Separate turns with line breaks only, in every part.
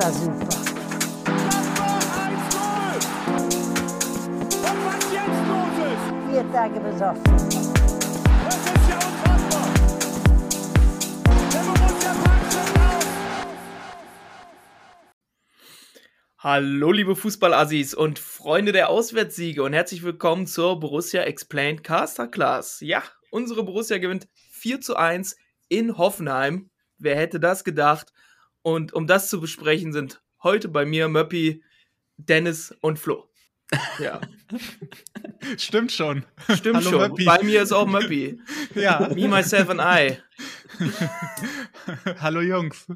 war super. Tage
das ist ja.
Hallo liebe Fußballassis und Freunde der Auswärtssiege und herzlich willkommen zur Borussia Explained Caster Class. Ja, unsere Borussia gewinnt 4 zu 1 in Hoffenheim. Wer hätte das gedacht? Und um das zu besprechen sind heute bei mir Möppi, Dennis und Flo. Ja,
Stimmt schon.
stimmt
Hallo,
schon.
Möppi.
Bei mir ist auch Möppi.
Ja.
Me, myself and I.
Hallo Jungs.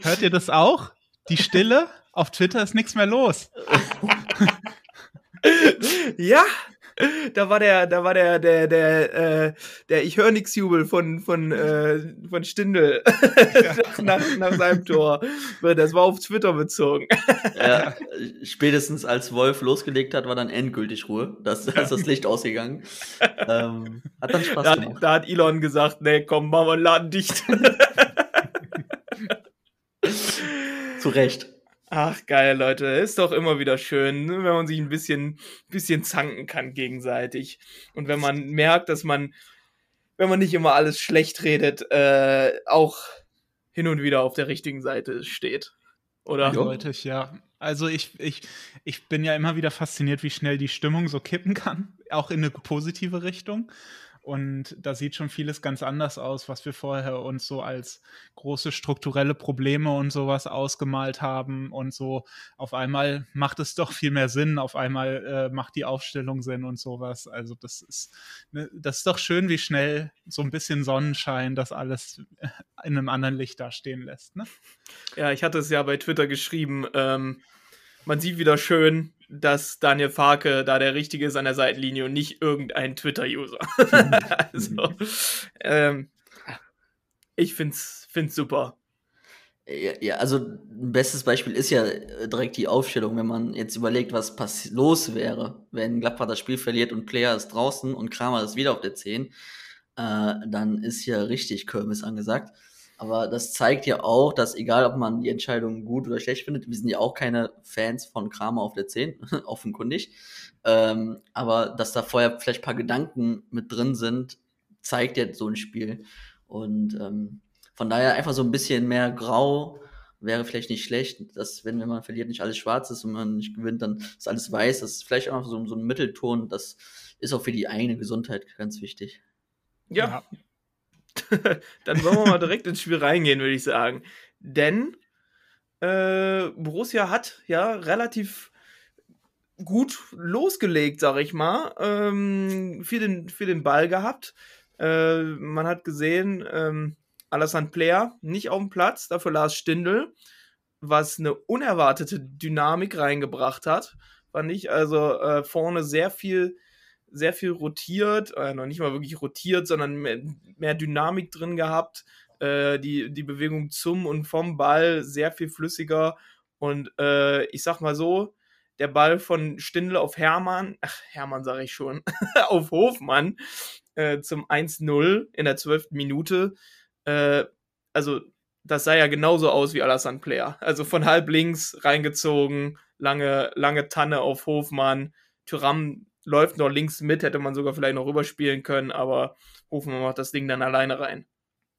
Hört ihr das auch? Die Stille? Auf Twitter ist nichts mehr los.
Ja, da war der, da war der, der, der, äh, der Ich höre nix Jubel von, von, äh, von Stindl nach, nach seinem Tor. Das war auf Twitter bezogen.
Ja, spätestens als Wolf losgelegt hat, war dann endgültig Ruhe. Das, da ist das Licht ausgegangen. Ähm, hat dann Spaß
Da,
gemacht.
hat- da hat Elon gesagt, nee, komm, machen wir den Laden dicht.
Zu Recht.
Ach, geil, Leute. Ist doch immer wieder schön, ne, wenn man sich ein bisschen, bisschen zanken kann gegenseitig. Und wenn man merkt, dass man, wenn man nicht immer alles schlecht redet, äh, auch hin und wieder auf der richtigen Seite steht. Oder?
Eindeutig, ja. Also ich, ich, ich bin ja immer wieder fasziniert, wie schnell die Stimmung so kippen kann, auch in eine positive Richtung. Und da sieht schon vieles ganz anders aus, was wir vorher uns so als große strukturelle Probleme und sowas ausgemalt haben. Und so auf einmal macht es doch viel mehr Sinn, auf einmal äh, macht die Aufstellung Sinn und sowas. Also das ist, ne, das ist doch schön, wie schnell so ein bisschen Sonnenschein das alles in einem anderen Licht dastehen lässt. Ne?
Ja, ich hatte es ja bei Twitter geschrieben. Ähm, man sieht wieder schön, dass Daniel Farke da der Richtige ist an der Seitenlinie und nicht irgendein Twitter-User. also, ähm, ich find's, find's super.
Ja, ja, also ein bestes Beispiel ist ja äh, direkt die Aufstellung, wenn man jetzt überlegt, was pass los wäre, wenn Gladbach das Spiel verliert und Player ist draußen und Kramer ist wieder auf der 10, äh, dann ist ja richtig Kirmes angesagt. Aber das zeigt ja auch, dass egal, ob man die Entscheidung gut oder schlecht findet, wir sind ja auch keine Fans von Kramer auf der 10, offenkundig. Ähm, aber dass da vorher vielleicht ein paar Gedanken mit drin sind, zeigt ja so ein Spiel. Und ähm, von daher einfach so ein bisschen mehr Grau wäre vielleicht nicht schlecht, dass wenn, wenn man verliert, nicht alles schwarz ist und man nicht gewinnt, dann ist alles weiß. Das ist vielleicht auch so, so ein Mittelton. Das ist auch für die eigene Gesundheit ganz wichtig.
Ja, dann wollen wir mal direkt ins Spiel reingehen, würde ich sagen. Denn äh, Borussia hat ja relativ gut losgelegt, sag ich mal, ähm, für, den, für den Ball gehabt. Äh, man hat gesehen, ähm, Alassane Player nicht auf dem Platz, dafür Lars Stindl, was eine unerwartete Dynamik reingebracht hat, fand ich. Also äh, vorne sehr viel sehr viel rotiert, äh, noch nicht mal wirklich rotiert, sondern mehr, mehr Dynamik drin gehabt. Äh, die, die Bewegung zum und vom Ball sehr viel flüssiger. Und äh, ich sag mal so, der Ball von Stindl auf Hermann, ach, Hermann sage ich schon, auf Hofmann äh, zum 1-0 in der 12. Minute. Äh, also, das sah ja genauso aus wie Alassane Player. Also von halb links reingezogen, lange, lange Tanne auf Hofmann. Tyram läuft noch links mit, hätte man sogar vielleicht noch rüberspielen können, aber Hofmann macht das Ding dann alleine rein.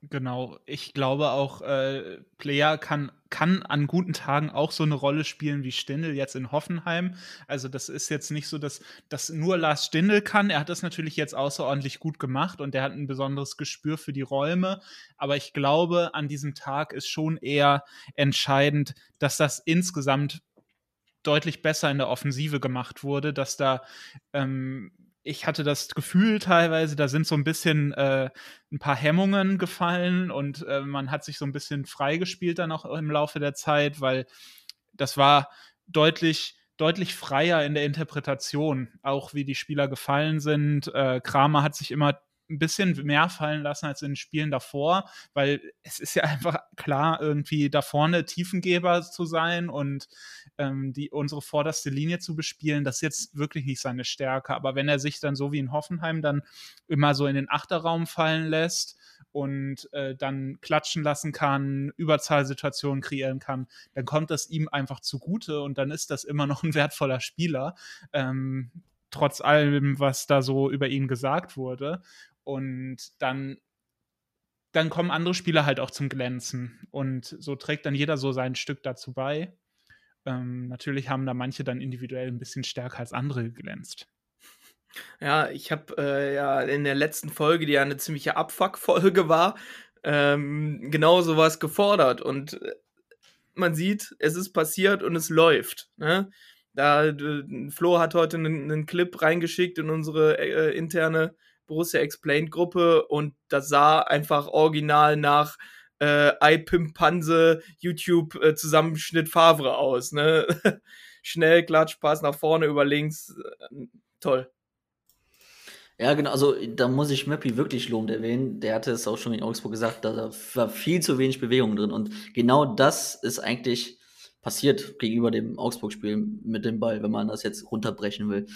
Genau, ich glaube auch, äh, Player kann, kann an guten Tagen auch so eine Rolle spielen wie Stindl jetzt in Hoffenheim. Also das ist jetzt nicht so, dass das nur Lars Stindl kann. Er hat das natürlich jetzt außerordentlich gut gemacht und er hat ein besonderes Gespür für die Räume. Aber ich glaube, an diesem Tag ist schon eher entscheidend, dass das insgesamt deutlich besser in der Offensive gemacht wurde, dass da ähm, ich hatte das Gefühl teilweise, da sind so ein bisschen äh, ein paar Hemmungen gefallen und äh, man hat sich so ein bisschen freigespielt dann auch im Laufe der Zeit, weil das war deutlich deutlich freier in der Interpretation, auch wie die Spieler gefallen sind. Äh, Kramer hat sich immer ein bisschen mehr fallen lassen als in den Spielen davor, weil es ist ja einfach klar, irgendwie da vorne Tiefengeber zu sein und ähm, die, unsere vorderste Linie zu bespielen, das ist jetzt wirklich nicht seine Stärke. Aber wenn er sich dann so wie in Hoffenheim dann immer so in den Achterraum fallen lässt und äh, dann klatschen lassen kann, Überzahlsituationen kreieren kann, dann kommt das ihm einfach zugute und dann ist das immer noch ein wertvoller Spieler, ähm, trotz allem, was da so über ihn gesagt wurde. Und dann dann kommen andere Spieler halt auch zum Glänzen. Und so trägt dann jeder so sein Stück dazu bei. Ähm, natürlich haben da manche dann individuell ein bisschen stärker als andere geglänzt.
Ja, ich habe äh, ja in der letzten Folge, die ja eine ziemliche Abfuck-Folge war, ähm, genau sowas gefordert. Und äh, man sieht, es ist passiert und es läuft. Ne? Da, Flo hat heute einen, einen Clip reingeschickt in unsere äh, interne Borussia Explained Gruppe und das sah einfach original nach äh, iPimpanse YouTube äh, Zusammenschnitt Favre aus. Ne? Schnell, Klatsch, Pass nach vorne, über links. Äh, toll.
Ja, genau, also da muss ich Möppi wirklich lobend erwähnen. Der hatte es auch schon in Augsburg gesagt, da war viel zu wenig Bewegung drin. Und genau das ist eigentlich passiert gegenüber dem Augsburg-Spiel mit dem Ball, wenn man das jetzt runterbrechen will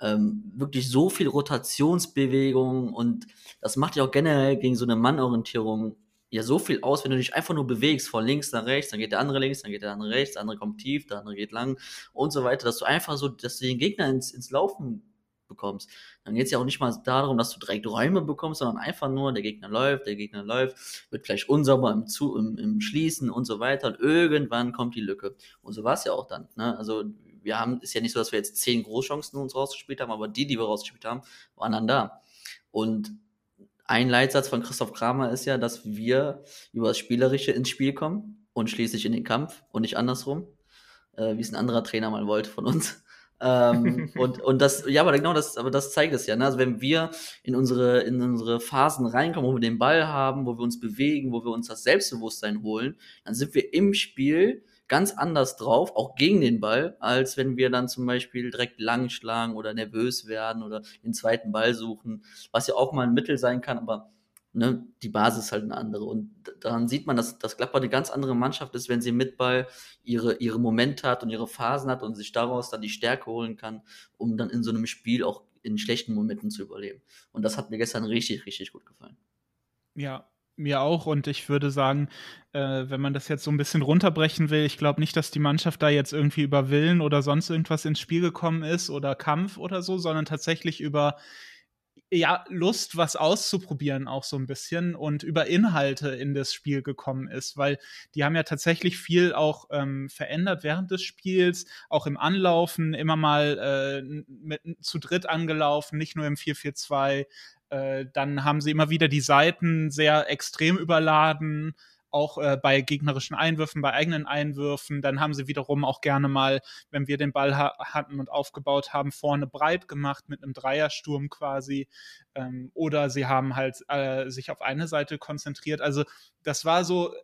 ähm, wirklich so viel Rotationsbewegung und das macht ja auch generell gegen so eine Mannorientierung ja so viel aus, wenn du dich einfach nur bewegst von links nach rechts, dann geht der andere links, dann geht der andere rechts, der andere kommt tief, der andere geht lang und so weiter, dass du einfach so, dass du den Gegner ins, ins Laufen bekommst. Dann geht es ja auch nicht mal darum, dass du direkt Räume bekommst, sondern einfach nur, der Gegner läuft, der Gegner läuft, wird vielleicht unsauber im, Zu im, im Schließen und so weiter und irgendwann kommt die Lücke. Und so war es ja auch dann. Ne? Also wir haben, ist ja nicht so, dass wir jetzt zehn Großchancen uns rausgespielt haben, aber die, die wir rausgespielt haben, waren dann da. Und ein Leitsatz von Christoph Kramer ist ja, dass wir über das Spielerische ins Spiel kommen und schließlich in den Kampf und nicht andersrum, äh, wie es ein anderer Trainer mal wollte von uns. ähm, und, und das, ja, aber genau das, aber das zeigt es ja. Ne? Also wenn wir in unsere, in unsere Phasen reinkommen, wo wir den Ball haben, wo wir uns bewegen, wo wir uns das Selbstbewusstsein holen, dann sind wir im Spiel ganz anders drauf, auch gegen den Ball, als wenn wir dann zum Beispiel direkt lang schlagen oder nervös werden oder den zweiten Ball suchen, was ja auch mal ein Mittel sein kann, aber ne, die Basis ist halt eine andere. Und daran sieht man, dass, dass Gladbach eine ganz andere Mannschaft ist, wenn sie mit Ball ihre, ihre Momente hat und ihre Phasen hat und sich daraus dann die Stärke holen kann, um dann in so einem Spiel auch in schlechten Momenten zu überleben. Und das hat mir gestern richtig, richtig gut gefallen.
Ja, mir auch. Und ich würde sagen, äh, wenn man das jetzt so ein bisschen runterbrechen will, ich glaube nicht, dass die Mannschaft da jetzt irgendwie über Willen oder sonst irgendwas ins Spiel gekommen ist oder Kampf oder so, sondern tatsächlich über ja, Lust, was auszuprobieren, auch so ein bisschen und über Inhalte in das Spiel gekommen ist, weil die haben ja tatsächlich viel auch ähm, verändert während des Spiels, auch im Anlaufen, immer mal äh, mit, zu dritt angelaufen, nicht nur im 4-4-2, äh, dann haben sie immer wieder die Seiten sehr extrem überladen, auch äh, bei gegnerischen Einwürfen, bei eigenen Einwürfen. Dann haben sie wiederum auch gerne mal, wenn wir den Ball ha hatten und aufgebaut haben, vorne breit gemacht mit einem Dreiersturm quasi. Ähm, oder sie haben halt äh, sich auf eine Seite konzentriert. Also das war so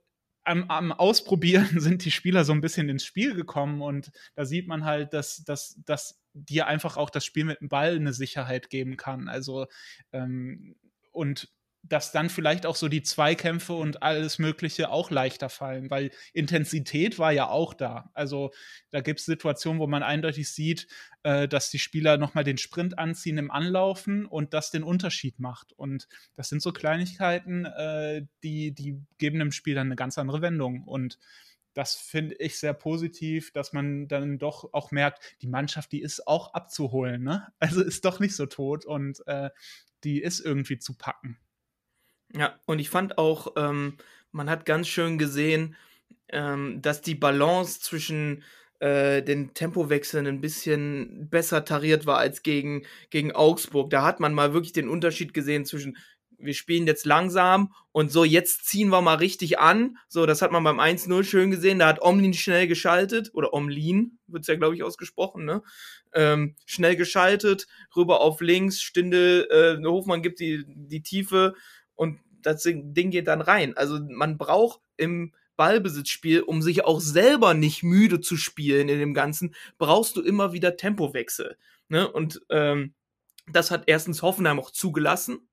am, am, Ausprobieren sind die Spieler so ein bisschen ins Spiel gekommen und da sieht man halt, dass, dass, dass dir einfach auch das Spiel mit dem Ball eine Sicherheit geben kann. Also ähm, und dass dann vielleicht auch so die Zweikämpfe und alles Mögliche auch leichter fallen, weil Intensität war ja auch da. Also da gibt es Situationen, wo man eindeutig sieht, äh, dass die Spieler nochmal den Sprint anziehen im Anlaufen und das den Unterschied macht. Und das sind so Kleinigkeiten, äh, die, die geben dem Spiel dann eine ganz andere Wendung. Und das finde ich sehr positiv, dass man dann doch auch merkt, die Mannschaft, die ist auch abzuholen. Ne? Also ist doch nicht so tot und äh, die ist irgendwie zu packen.
Ja, und ich fand auch, ähm, man hat ganz schön gesehen, ähm, dass die Balance zwischen äh, den Tempowechseln ein bisschen besser tariert war als gegen, gegen Augsburg. Da hat man mal wirklich den Unterschied gesehen zwischen, wir spielen jetzt langsam und so, jetzt ziehen wir mal richtig an. So, das hat man beim 1-0 schön gesehen. Da hat Omlin schnell geschaltet, oder Omlin wird es ja, glaube ich, ausgesprochen, ne? Ähm, schnell geschaltet, rüber auf links, Stindel, äh, Hofmann gibt die, die Tiefe, und das Ding geht dann rein. Also man braucht im Ballbesitzspiel, um sich auch selber nicht müde zu spielen in dem Ganzen, brauchst du immer wieder Tempowechsel. Ne? Und ähm, das hat erstens Hoffenheim auch zugelassen,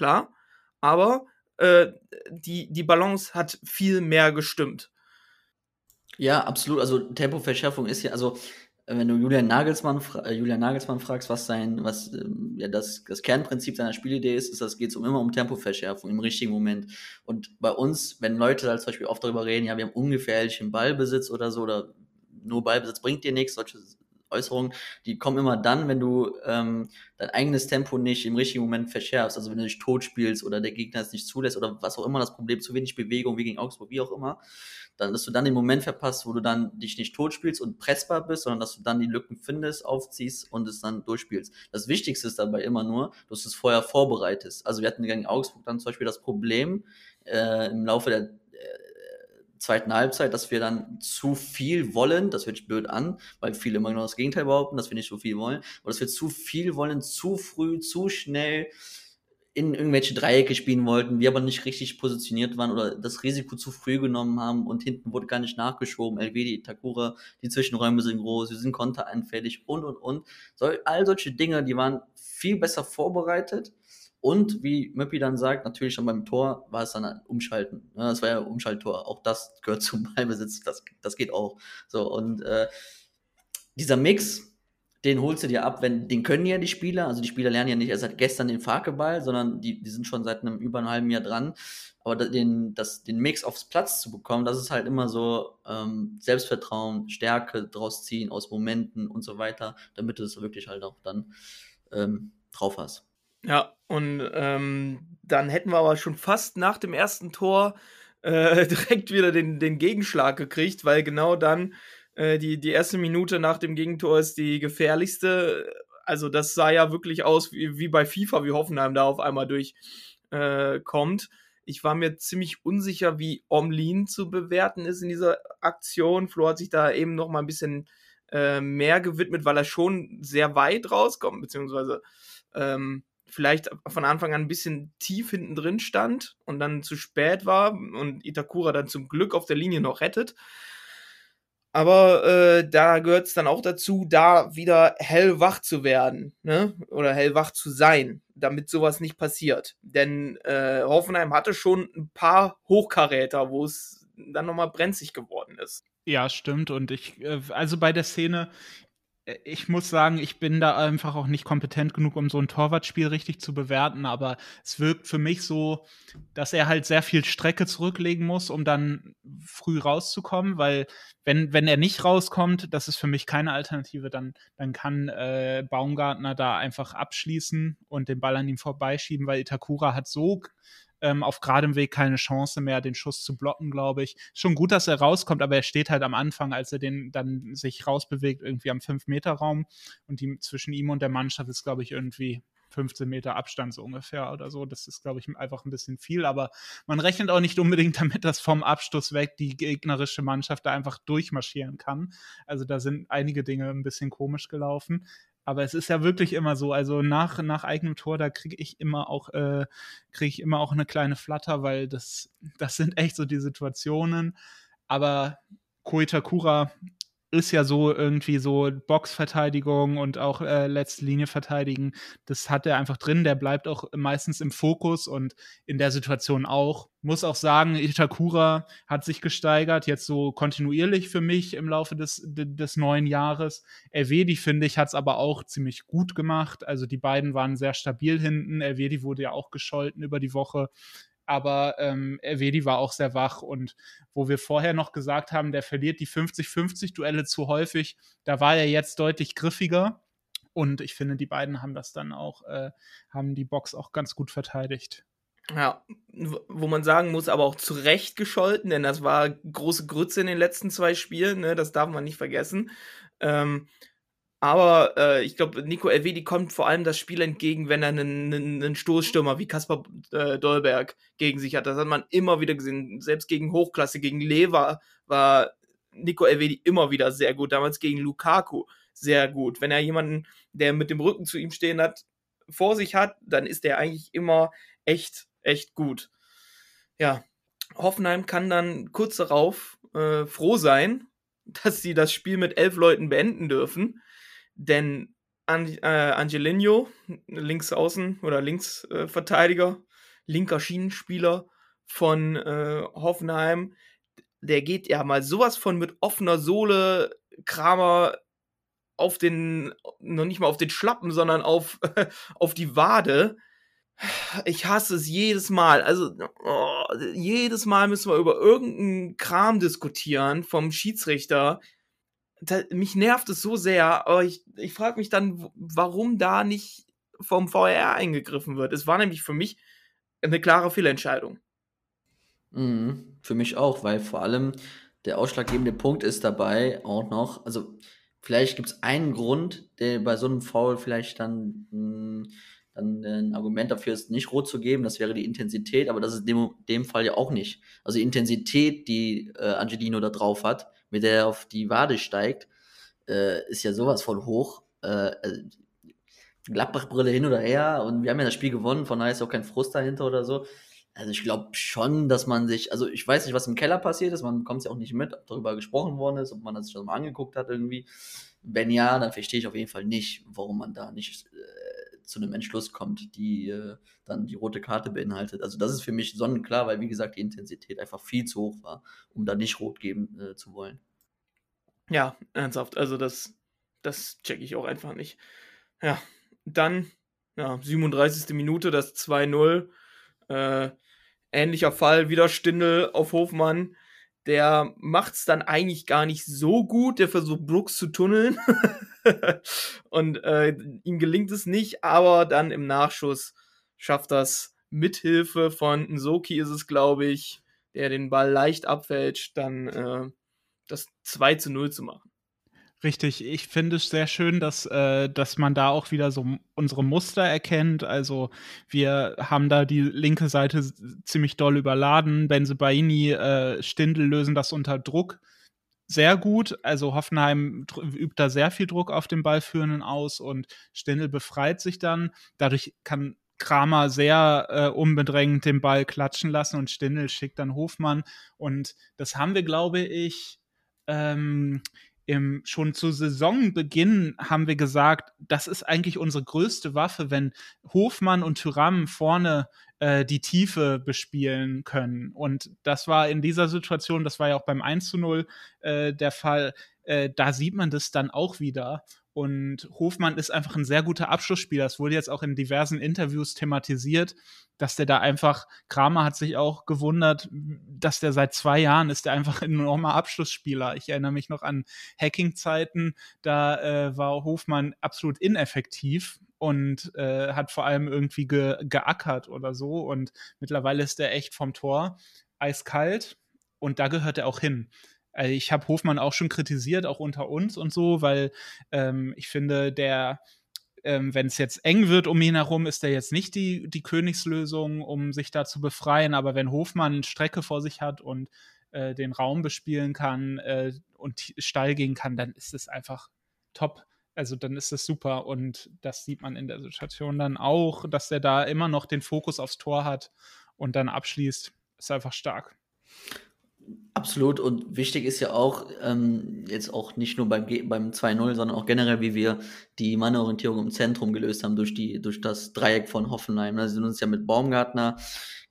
klar, aber äh, die, die Balance hat viel mehr gestimmt.
Ja, absolut. Also Tempoverschärfung ist ja, also wenn du Julian Nagelsmann, äh, Julian Nagelsmann fragst, was sein, was ähm, ja, das, das Kernprinzip seiner Spielidee ist, ist, dass es geht um immer um Tempoverschärfung im richtigen Moment. Und bei uns, wenn Leute halt zum Beispiel oft darüber reden, ja, wir haben ungefährlichen Ballbesitz oder so, oder nur Ballbesitz bringt dir nichts, solche Äußerungen, die kommen immer dann, wenn du ähm, dein eigenes Tempo nicht im richtigen Moment verschärfst, also wenn du dich tot spielst oder der Gegner es nicht zulässt oder was auch immer das Problem, zu wenig Bewegung, wie gegen Augsburg, wie auch immer, dann, dass du dann den Moment verpasst, wo du dann dich nicht tot spielst und pressbar bist, sondern dass du dann die Lücken findest, aufziehst und es dann durchspielst. Das Wichtigste ist dabei immer nur, dass du es vorher vorbereitest. Also wir hatten gegen Augsburg dann zum Beispiel das Problem äh, im Laufe der zweiten Halbzeit, dass wir dann zu viel wollen, das hört sich blöd an, weil viele immer genau das Gegenteil behaupten, dass wir nicht so viel wollen, aber dass wir zu viel wollen, zu früh, zu schnell in irgendwelche Dreiecke spielen wollten, wir aber nicht richtig positioniert waren oder das Risiko zu früh genommen haben und hinten wurde gar nicht nachgeschoben. Elvedi, Takura, die Zwischenräume sind groß, wir sind konteranfällig und und und. All solche Dinge, die waren viel besser vorbereitet und wie Möppi dann sagt, natürlich schon beim Tor war es dann ein Umschalten. Ja, das war ja Umschalttor. Auch das gehört zum Ballbesitz. Das, das geht auch. So, und äh, dieser Mix, den holst du dir ab, wenn, den können ja die Spieler, also die Spieler lernen ja nicht erst seit gestern den Fakeball, sondern die, die sind schon seit einem über einem halben Jahr dran. Aber den, das, den Mix aufs Platz zu bekommen, das ist halt immer so ähm, Selbstvertrauen, Stärke draus ziehen aus Momenten und so weiter, damit du es wirklich halt auch dann ähm, drauf hast.
Ja, und ähm, dann hätten wir aber schon fast nach dem ersten Tor äh, direkt wieder den, den Gegenschlag gekriegt, weil genau dann äh, die, die erste Minute nach dem Gegentor ist die gefährlichste. Also das sah ja wirklich aus wie, wie bei FIFA, wie Hoffenheim da auf einmal durchkommt. Äh, ich war mir ziemlich unsicher, wie Omlin zu bewerten ist in dieser Aktion. Flo hat sich da eben noch mal ein bisschen äh, mehr gewidmet, weil er schon sehr weit rauskommt, beziehungsweise ähm, vielleicht von Anfang an ein bisschen tief hinten drin stand und dann zu spät war und Itakura dann zum Glück auf der Linie noch rettet. Aber äh, da gehört es dann auch dazu, da wieder hellwach zu werden, ne? Oder hellwach zu sein, damit sowas nicht passiert. Denn äh, Hoffenheim hatte schon ein paar Hochkaräter, wo es dann nochmal brenzlig geworden ist.
Ja, stimmt. Und ich, äh, also bei der Szene, ich muss sagen, ich bin da einfach auch nicht kompetent genug, um so ein Torwartspiel richtig zu bewerten, aber es wirkt für mich so, dass er halt sehr viel Strecke zurücklegen muss, um dann früh rauszukommen, weil wenn, wenn er nicht rauskommt, das ist für mich keine Alternative, dann, dann kann äh, Baumgartner da einfach abschließen und den Ball an ihm vorbeischieben, weil Itakura hat so ähm, auf geradem Weg keine Chance mehr, den Schuss zu blocken, glaube ich. Schon gut, dass er rauskommt, aber er steht halt am Anfang, als er den dann sich rausbewegt, irgendwie am 5-Meter-Raum und die, zwischen ihm und der Mannschaft ist, glaube ich, irgendwie 15 Meter Abstand so ungefähr oder so. Das ist, glaube ich, einfach ein bisschen viel, aber man rechnet auch nicht unbedingt damit, dass vom Abstoß weg die gegnerische Mannschaft da einfach durchmarschieren kann. Also da sind einige Dinge ein bisschen komisch gelaufen. Aber es ist ja wirklich immer so, also nach, nach eigenem Tor, da kriege ich immer auch, äh, kriege ich immer auch eine kleine Flatter, weil das, das sind echt so die Situationen. Aber Koitakura ist ja so irgendwie so Boxverteidigung und auch äh, letzte Linie verteidigen. Das hat er einfach drin. Der bleibt auch meistens im Fokus und in der Situation auch. Muss auch sagen, Itakura hat sich gesteigert, jetzt so kontinuierlich für mich im Laufe des, des neuen Jahres. Elvedi, finde ich, hat es aber auch ziemlich gut gemacht. Also die beiden waren sehr stabil hinten. Elvedi wurde ja auch gescholten über die Woche aber ähm, Erwedi war auch sehr wach und wo wir vorher noch gesagt haben, der verliert die 50-50 Duelle zu häufig, da war er jetzt deutlich griffiger und ich finde, die beiden haben das dann auch, äh, haben die Box auch ganz gut verteidigt.
Ja, wo man sagen muss, aber auch zu Recht gescholten, denn das war große Grütze in den letzten zwei Spielen, ne? das darf man nicht vergessen. Ähm, aber äh, ich glaube, Nico Elvedi kommt vor allem das Spiel entgegen, wenn er einen, einen, Stoßstürmer wie Kaspar äh, Dolberg gegen sich hat. Das hat man immer wieder gesehen. Selbst gegen Hochklasse, gegen Lever war Nico Elvedi immer wieder sehr gut. Damals gegen Lukaku sehr gut. Wenn er jemanden, der mit dem Rücken zu ihm stehen hat, vor sich hat, dann ist er eigentlich immer echt, echt gut. Ja, Hoffenheim kann dann kurz darauf äh, froh sein, dass sie das Spiel mit elf Leuten beenden dürfen denn An äh, Angelino, links außen oder Linksverteidiger, äh, linker Schienenspieler von äh, Hoffenheim, der geht ja mal sowas von mit offener Sohle Kramer auf den, noch nicht mal auf den Schlappen, sondern auf, auf die Wade. Ich hasse es jedes Mal. Also, oh, jedes Mal müssen wir über irgendeinen Kram diskutieren vom Schiedsrichter. Da, mich nervt es so sehr, aber ich, ich frage mich dann, warum da nicht vom VR eingegriffen wird. Es war nämlich für mich eine klare Fehlentscheidung.
Mhm, für mich auch, weil vor allem der ausschlaggebende Punkt ist dabei auch noch, also vielleicht gibt es einen Grund, der bei so einem Foul vielleicht dann, hm, dann ein Argument dafür ist, nicht rot zu geben, das wäre die Intensität, aber das ist in dem, dem Fall ja auch nicht. Also die Intensität, die äh, Angelino da drauf hat, mit der er auf die Wade steigt, äh, ist ja sowas von hoch. Äh, also Gladbach-Brille hin oder her und wir haben ja das Spiel gewonnen, von daher ist auch kein Frust dahinter oder so. Also ich glaube schon, dass man sich, also ich weiß nicht, was im Keller passiert ist, man bekommt es ja auch nicht mit, ob darüber gesprochen worden ist, ob man das das mal angeguckt hat irgendwie. Wenn ja, dann verstehe ich auf jeden Fall nicht, warum man da nicht äh, zu einem Entschluss kommt, die äh, dann die rote Karte beinhaltet. Also das ist für mich sonnenklar, weil wie gesagt die Intensität einfach viel zu hoch war, um da nicht rot geben äh, zu wollen.
Ja, ernsthaft, also das, das checke ich auch einfach nicht. Ja, dann, ja, 37. Minute, das 2-0. Äh, ähnlicher Fall, wieder Stindel auf Hofmann. Der macht es dann eigentlich gar nicht so gut. Der versucht Brooks zu tunneln. und äh, ihm gelingt es nicht, aber dann im Nachschuss schafft das mithilfe von Nsoki ist es, glaube ich, der den Ball leicht abfälscht, dann äh, das 2 zu 0 zu machen.
Richtig, ich finde es sehr schön, dass, äh, dass man da auch wieder so unsere Muster erkennt. Also wir haben da die linke Seite ziemlich doll überladen. Benzebaini, äh, Stindl lösen das unter Druck sehr gut. Also Hoffenheim übt da sehr viel Druck auf den Ballführenden aus und Stindl befreit sich dann. Dadurch kann Kramer sehr äh, unbedrängt den Ball klatschen lassen und Stindl schickt dann Hofmann. Und das haben wir, glaube ich, ähm, im, schon zu Saisonbeginn haben wir gesagt, das ist eigentlich unsere größte Waffe, wenn Hofmann und Tyram vorne äh, die Tiefe bespielen können. Und das war in dieser Situation, das war ja auch beim 1 zu 0 äh, der Fall, äh, da sieht man das dann auch wieder. Und Hofmann ist einfach ein sehr guter Abschlussspieler. Das wurde jetzt auch in diversen Interviews thematisiert, dass der da einfach, Kramer hat sich auch gewundert, dass der seit zwei Jahren ist der einfach ein enormer Abschlussspieler. Ich erinnere mich noch an Hacking-Zeiten, da äh, war Hofmann absolut ineffektiv und äh, hat vor allem irgendwie ge geackert oder so. Und mittlerweile ist der echt vom Tor eiskalt und da gehört er auch hin. Also ich habe Hofmann auch schon kritisiert, auch unter uns und so, weil ähm, ich finde, der, ähm, wenn es jetzt eng wird um ihn herum, ist der jetzt nicht die, die Königslösung, um sich da zu befreien. Aber wenn Hofmann Strecke vor sich hat und äh, den Raum bespielen kann äh, und steil gehen kann, dann ist es einfach top. Also dann ist es super und das sieht man in der Situation dann auch, dass er da immer noch den Fokus aufs Tor hat und dann abschließt. Ist einfach stark.
Absolut und wichtig ist ja auch, ähm, jetzt auch nicht nur beim, beim 2-0, sondern auch generell, wie wir die Mannorientierung im Zentrum gelöst haben durch, die, durch das Dreieck von Hoffenheim. Da sind uns ja mit Baumgartner,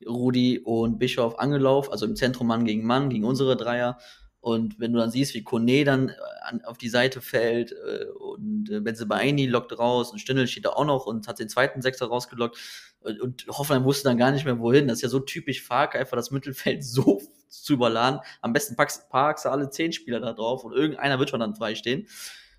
Rudi und Bischof angelaufen, also im Zentrum Mann gegen Mann, gegen unsere Dreier. Und wenn du dann siehst, wie Kone dann äh, an, auf die Seite fällt äh, und äh, Benzebaini lockt raus und Stindl steht da auch noch und hat den zweiten Sechser rausgelockt und, und Hoffenheim wusste dann gar nicht mehr wohin. Das ist ja so typisch Fark, einfach das Mittelfeld so zu überladen. Am besten packst, packst du alle zehn Spieler da drauf und irgendeiner wird schon dann freistehen.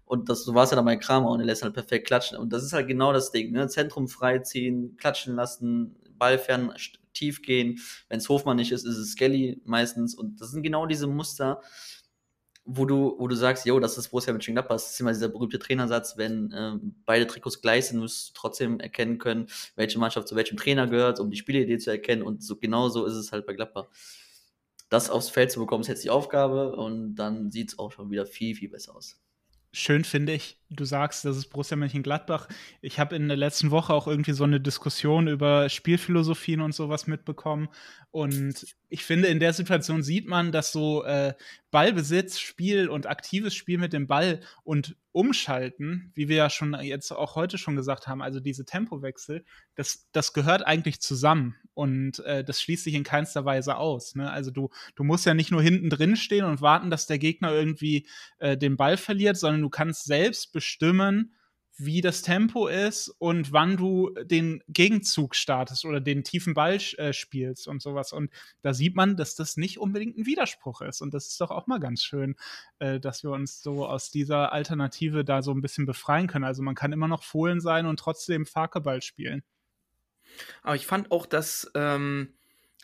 Und das, so war es ja dann bei Kramer und er lässt halt perfekt klatschen. Und das ist halt genau das Ding, ne? Zentrum freiziehen, klatschen lassen, Ball fern, tief gehen. Wenn es Hofmann nicht ist, ist es Skelly meistens. Und das sind genau diese Muster, wo du, wo du sagst, jo, das ist Borussia Mönchengladbach, das ist immer dieser berühmte Trainersatz, wenn äh, beide Trikots gleich sind, musst du trotzdem erkennen können, welche Mannschaft zu welchem Trainer gehört, um die Spielidee zu erkennen und so genau so ist es halt bei Gladbach das aufs Feld zu bekommen, ist jetzt die Aufgabe und dann sieht es auch schon wieder viel, viel besser aus.
Schön finde ich, du sagst, das ist Borussia Mönchengladbach. Ich habe in der letzten Woche auch irgendwie so eine Diskussion über Spielphilosophien und sowas mitbekommen. Und ich finde, in der Situation sieht man, dass so äh, Ballbesitz, Spiel und aktives Spiel mit dem Ball und Umschalten, wie wir ja schon jetzt auch heute schon gesagt haben, also diese Tempowechsel, das, das gehört eigentlich zusammen und äh, das schließt sich in keinster Weise aus. Ne? Also du, du musst ja nicht nur hinten drin stehen und warten, dass der Gegner irgendwie äh, den Ball verliert, sondern du kannst selbst bestimmen, wie das Tempo ist und wann du den Gegenzug startest oder den tiefen Ball äh, spielst und sowas. Und da sieht man, dass das nicht unbedingt ein Widerspruch ist. Und das ist doch auch mal ganz schön, äh, dass wir uns so aus dieser Alternative da so ein bisschen befreien können. Also man kann immer noch Fohlen sein und trotzdem Fakeball spielen.
Aber ich fand auch, dass ähm,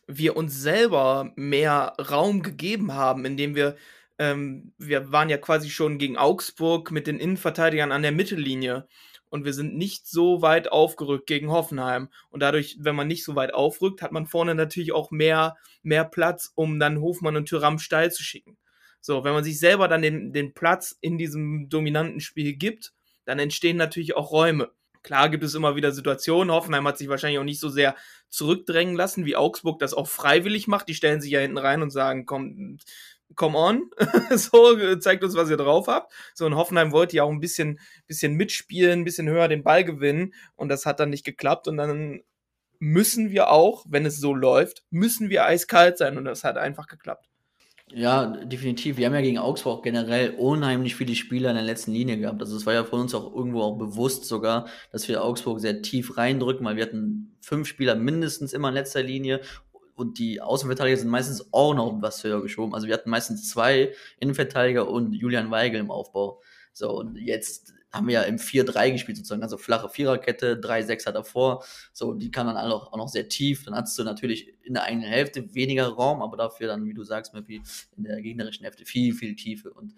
wir uns selber mehr Raum gegeben haben, indem wir ähm, wir waren ja quasi schon gegen Augsburg mit den Innenverteidigern an der Mittellinie und wir sind nicht so weit aufgerückt gegen Hoffenheim. Und dadurch, wenn man nicht so weit aufrückt, hat man vorne natürlich auch mehr, mehr Platz, um dann Hofmann und Thüram steil zu schicken. So, wenn man sich selber dann den, den Platz in diesem dominanten Spiel gibt, dann entstehen natürlich auch Räume. Klar gibt es immer wieder Situationen. Hoffenheim hat sich wahrscheinlich auch nicht so sehr zurückdrängen lassen, wie Augsburg das auch freiwillig macht. Die stellen sich ja hinten rein und sagen, komm, come on, so, zeigt uns, was ihr drauf habt. So, und Hoffenheim wollte ja auch ein bisschen, bisschen mitspielen, ein bisschen höher den Ball gewinnen und das hat dann nicht geklappt und dann müssen wir auch, wenn es so läuft, müssen wir eiskalt sein und das hat einfach geklappt.
Ja, definitiv. Wir haben ja gegen Augsburg generell unheimlich viele Spieler in der letzten Linie gehabt. Also es war ja von uns auch irgendwo auch bewusst sogar, dass wir Augsburg sehr tief reindrücken, weil wir hatten fünf Spieler mindestens immer in letzter Linie und die Außenverteidiger sind meistens auch noch was höher geschoben. Also wir hatten meistens zwei Innenverteidiger und Julian Weigel im Aufbau. So, und jetzt haben wir ja im 4-3 gespielt sozusagen, also flache Viererkette, 3-6er davor. So, die kann dann auch, noch sehr tief. Dann hast du natürlich in der eigenen Hälfte weniger Raum, aber dafür dann, wie du sagst, Murphy, in der gegnerischen Hälfte viel, viel Tiefe. Und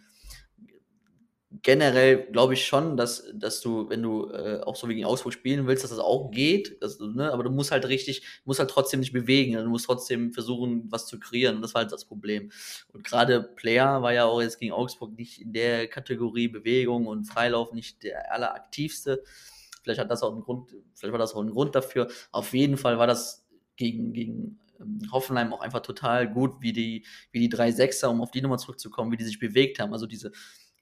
generell glaube ich schon, dass, dass du, wenn du äh, auch so wie gegen Augsburg spielen willst, dass das auch geht. Dass, ne? Aber du musst halt richtig, musst halt trotzdem nicht bewegen. Du musst trotzdem versuchen, was zu kreieren. Und das war halt das Problem. Und gerade Player war ja auch jetzt gegen Augsburg nicht in der Kategorie Bewegung und Freilauf nicht der alleraktivste. Vielleicht hat das auch einen Grund, vielleicht war das auch ein Grund dafür. Auf jeden Fall war das gegen, gegen ähm, Hoffenheim auch einfach total gut, wie die, wie die drei Sechser, um auf die Nummer zurückzukommen, wie die sich bewegt haben. Also diese,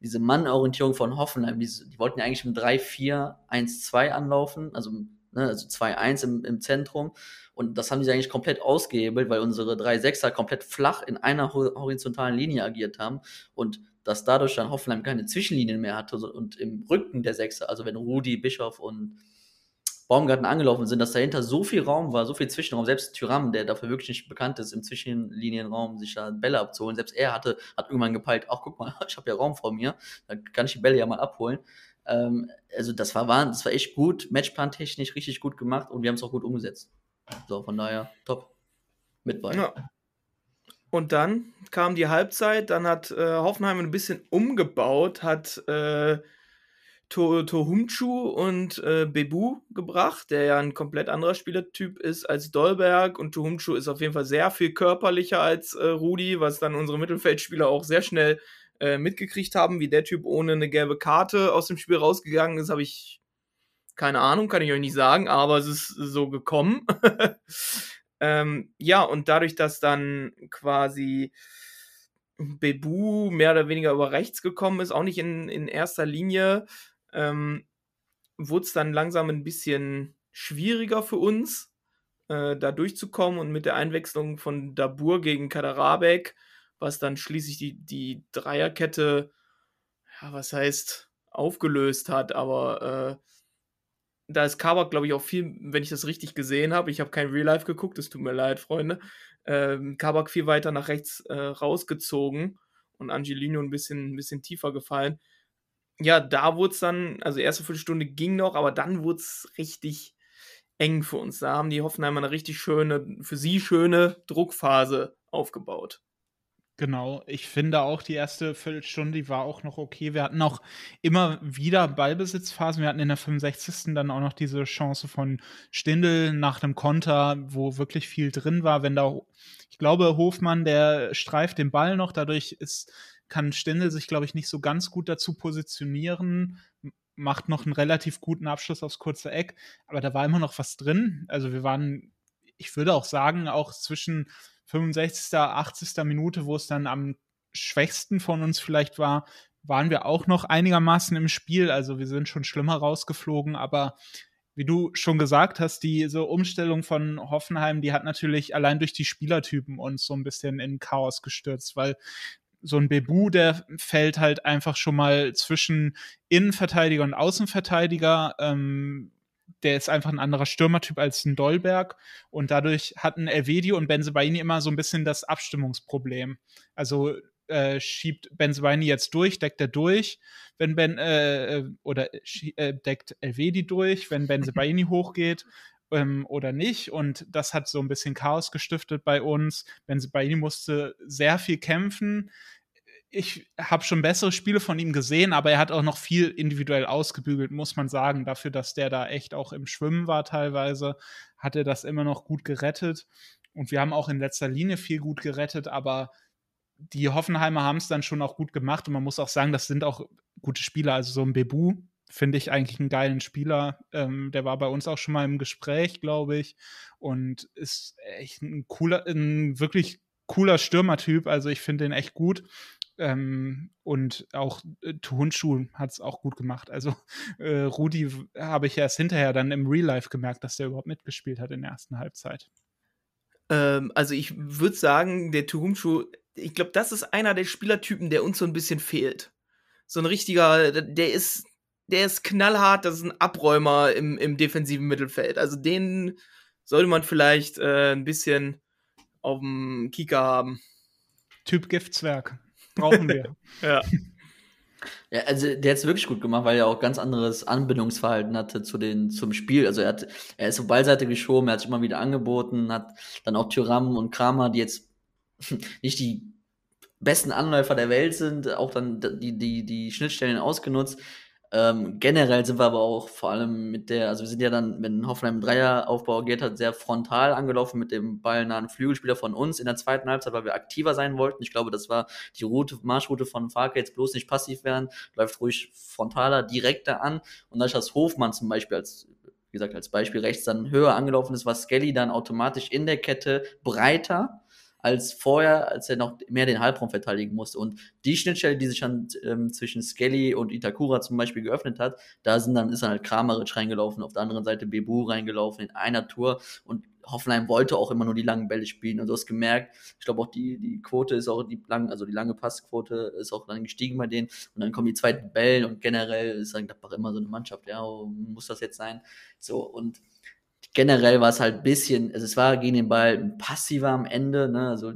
diese Mannorientierung von Hoffenheim, die, die wollten ja eigentlich im 3-4-1-2 anlaufen, also, ne, also 2-1 im, im Zentrum. Und das haben die eigentlich komplett ausgehebelt, weil unsere 3-6er komplett flach in einer horizontalen Linie agiert haben. Und dass dadurch dann Hoffenheim keine Zwischenlinien mehr hatte und im Rücken der Sechser, also wenn Rudi, Bischof und Baumgarten angelaufen sind, dass dahinter so viel Raum war, so viel Zwischenraum. Selbst Tyram, der dafür wirklich nicht bekannt ist, im Zwischenlinienraum sich da Bälle abzuholen, selbst er hatte, hat irgendwann gepeilt, ach guck mal, ich habe ja Raum vor mir, da kann ich die Bälle ja mal abholen. Ähm, also das war, das war echt gut, Matchplan-technisch richtig gut gemacht und wir haben es auch gut umgesetzt. So, von daher, top. Mit bei. Ja.
Und dann kam die Halbzeit, dann hat äh, Hoffenheim ein bisschen umgebaut, hat äh, to Tohumchu und äh, Bebu gebracht, der ja ein komplett anderer Spielertyp ist als Dolberg. Und Tohumchu ist auf jeden Fall sehr viel körperlicher als äh, Rudi, was dann unsere Mittelfeldspieler auch sehr schnell äh, mitgekriegt haben. Wie der Typ ohne eine gelbe Karte aus dem Spiel rausgegangen ist, habe ich keine Ahnung, kann ich euch nicht sagen, aber es ist so gekommen. ähm, ja, und dadurch, dass dann quasi Bebu mehr oder weniger über rechts gekommen ist, auch nicht in, in erster Linie, ähm, wurde es dann langsam ein bisschen schwieriger für uns, äh, da durchzukommen und mit der Einwechslung von Dabur gegen Kaderabek, was dann schließlich die, die Dreierkette, ja, was heißt, aufgelöst hat, aber äh, da ist Kabak, glaube ich, auch viel, wenn ich das richtig gesehen habe, ich habe kein Real Life geguckt, es tut mir leid, Freunde, ähm, Kabak viel weiter nach rechts äh, rausgezogen und Angelino ein bisschen, ein bisschen tiefer gefallen ja, da wurde es dann, also erste Viertelstunde ging noch, aber dann wurde es richtig eng für uns. Da haben die Hoffenheimer eine richtig schöne, für sie schöne Druckphase aufgebaut.
Genau, ich finde auch die erste Viertelstunde, die war auch noch okay. Wir hatten auch immer wieder Ballbesitzphasen. Wir hatten in der 65. dann auch noch diese Chance von Stindel nach einem Konter, wo wirklich viel drin war. Wenn da, ich glaube, Hofmann, der streift den Ball noch, dadurch ist kann Stindel sich, glaube ich, nicht so ganz gut dazu positionieren, macht noch einen relativ guten Abschluss aufs kurze Eck, aber da war immer noch was drin. Also wir waren, ich würde auch sagen, auch zwischen 65., 80. Minute, wo es dann am schwächsten von uns vielleicht war, waren wir auch noch einigermaßen im Spiel. Also wir sind schon schlimmer rausgeflogen, aber wie du schon gesagt hast, diese Umstellung von Hoffenheim, die hat natürlich allein durch die Spielertypen uns so ein bisschen in Chaos gestürzt, weil so ein Bebu, der fällt halt einfach schon mal zwischen Innenverteidiger und Außenverteidiger. Ähm, der ist einfach ein anderer Stürmertyp als ein Dolberg und dadurch hatten Elvedi und Benzebaini immer so ein bisschen das Abstimmungsproblem. Also äh, schiebt Benzebaini jetzt durch, deckt er durch, wenn Ben äh, äh oder äh, deckt Elvedi durch, wenn Benzebaini hochgeht ähm, oder nicht. Und das hat so ein bisschen Chaos gestiftet bei uns. Benzebaini musste sehr viel kämpfen. Ich habe schon bessere Spiele von ihm gesehen, aber er hat auch noch viel individuell ausgebügelt, muss man sagen. Dafür, dass der da echt auch im Schwimmen war teilweise, hat er das immer noch gut gerettet. Und wir haben auch in letzter Linie viel gut gerettet, aber die Hoffenheimer haben es dann schon auch gut gemacht und man muss auch sagen, das sind auch gute Spieler. Also so ein Bebu finde ich eigentlich einen geilen Spieler. Ähm, der war bei uns auch schon mal im Gespräch, glaube ich, und ist echt ein cooler, ein wirklich cooler Stürmertyp. Also ich finde den echt gut. Ähm, und auch äh, Tuhundschuh hat es auch gut gemacht. Also äh, Rudi habe ich erst hinterher dann im Real Life gemerkt, dass der überhaupt mitgespielt hat in der ersten Halbzeit.
Ähm, also ich würde sagen, der Tuhumschuh ich glaube, das ist einer der Spielertypen, der uns so ein bisschen fehlt. So ein richtiger, der ist, der ist knallhart, das ist ein Abräumer im, im defensiven Mittelfeld. Also den sollte man vielleicht äh, ein bisschen auf dem Kika haben.
Typ Giftzwerg. Brauchen wir.
ja.
Ja, also der hat es wirklich gut gemacht, weil er auch ganz anderes Anbindungsverhalten hatte zu den, zum Spiel. Also er hat, er ist auf Ballseite geschoben, er hat sich immer wieder angeboten, hat dann auch Tyram und Kramer, die jetzt nicht die besten Anläufer der Welt sind, auch dann die, die, die Schnittstellen ausgenutzt. Ähm, generell sind wir aber auch vor allem mit der, also wir sind ja dann, wenn Hoffenheim Dreieraufbau agiert hat, sehr frontal angelaufen mit dem ballnahen Flügelspieler von uns in der zweiten Halbzeit, weil wir aktiver sein wollten. Ich glaube, das war die Route, Marschroute von Farke, jetzt bloß nicht passiv werden, läuft ruhig frontaler, direkter an. Und dadurch, dass Hofmann zum Beispiel als wie gesagt, als Beispiel rechts dann höher angelaufen ist, war Skelly dann automatisch in der Kette breiter als vorher, als er noch mehr den Halbraum verteidigen musste. Und die Schnittstelle, die sich dann ähm, zwischen Skelly und Itakura zum Beispiel geöffnet hat, da sind dann, ist dann halt Kramaric reingelaufen, auf der anderen Seite Bebu reingelaufen in einer Tour und Hoffenheim wollte auch immer nur die langen Bälle spielen. Und du hast gemerkt, ich glaube auch die, die Quote ist auch die lange, also die lange Passquote ist auch dann gestiegen bei denen. Und dann kommen die zweiten Bällen und generell ist dann Gladbach immer so eine Mannschaft, ja, muss das jetzt sein? So, und generell war es halt ein bisschen, also es war gegen den Ball passiver am Ende, ne, also,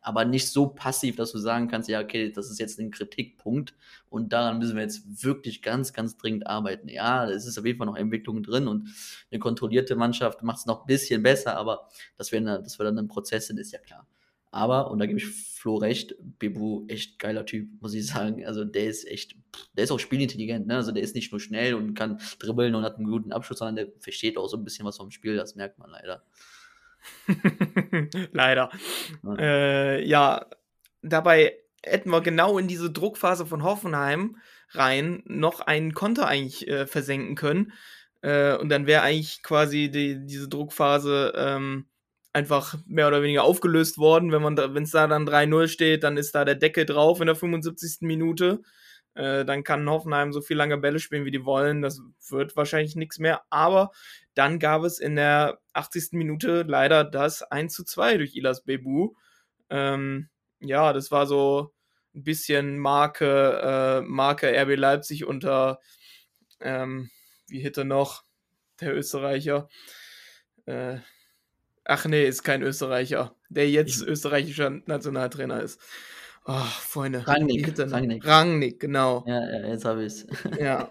aber nicht so passiv, dass du sagen kannst, ja, okay, das ist jetzt ein Kritikpunkt und daran müssen wir jetzt wirklich ganz, ganz dringend arbeiten. Ja, es ist auf jeden Fall noch Entwicklung drin und eine kontrollierte Mannschaft macht es noch ein bisschen besser, aber dass wir, eine, dass wir dann im Prozess sind, ist ja klar. Aber, und da gebe ich Flo recht, Bebu, echt geiler Typ, muss ich sagen. Also der ist echt, der ist auch spielintelligent, ne? Also der ist nicht nur schnell und kann dribbeln und hat einen guten Abschluss, sondern der versteht auch so ein bisschen was vom Spiel, das merkt man leider.
leider. Ja. Äh, ja, dabei hätten wir genau in diese Druckphase von Hoffenheim rein noch einen Konter eigentlich äh, versenken können. Äh, und dann wäre eigentlich quasi die, diese Druckphase ähm, einfach mehr oder weniger aufgelöst worden. Wenn es da dann 3-0 steht, dann ist da der Deckel drauf in der 75. Minute. Äh, dann kann Hoffenheim so viel lange Bälle spielen, wie die wollen. Das wird wahrscheinlich nichts mehr. Aber dann gab es in der 80. Minute leider das 1 zu 2 durch Ilas Bebu. Ähm, ja, das war so ein bisschen Marke, äh, Marke RB Leipzig unter, ähm, wie hätte noch der Österreicher? Äh, Ach nee, ist kein Österreicher, der jetzt ich, österreichischer Nationaltrainer ist. Oh, Freunde.
Rangnick. Rangnick.
Rangnick, genau.
Ja, ja jetzt habe ich es.
ja.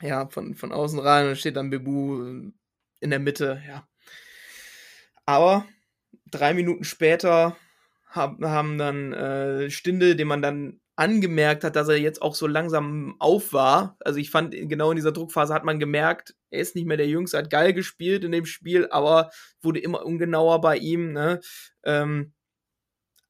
Ja, von, von außen rein und steht dann Bebu in der Mitte, ja. Aber drei Minuten später haben, haben dann äh, Stinde, den man dann angemerkt hat, dass er jetzt auch so langsam auf war. Also ich fand, genau in dieser Druckphase hat man gemerkt, er ist nicht mehr der Jüngste, hat geil gespielt in dem Spiel, aber wurde immer ungenauer bei ihm. Ne? Ähm,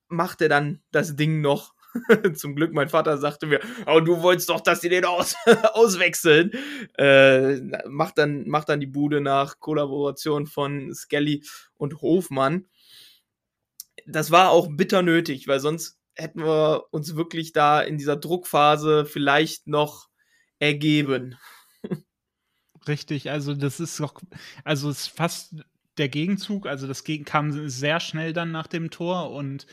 macht er dann das Ding noch. Zum Glück, mein Vater sagte mir, oh, du wolltest doch, dass die den aus auswechseln. Äh, macht, dann, macht dann die Bude nach Kollaboration von Skelly und Hofmann. das war auch bitter nötig, weil sonst hätten wir uns wirklich da in dieser Druckphase vielleicht noch ergeben.
Richtig, also das ist doch, also es ist fast der Gegenzug, also das Gegen kam sehr schnell dann nach dem Tor und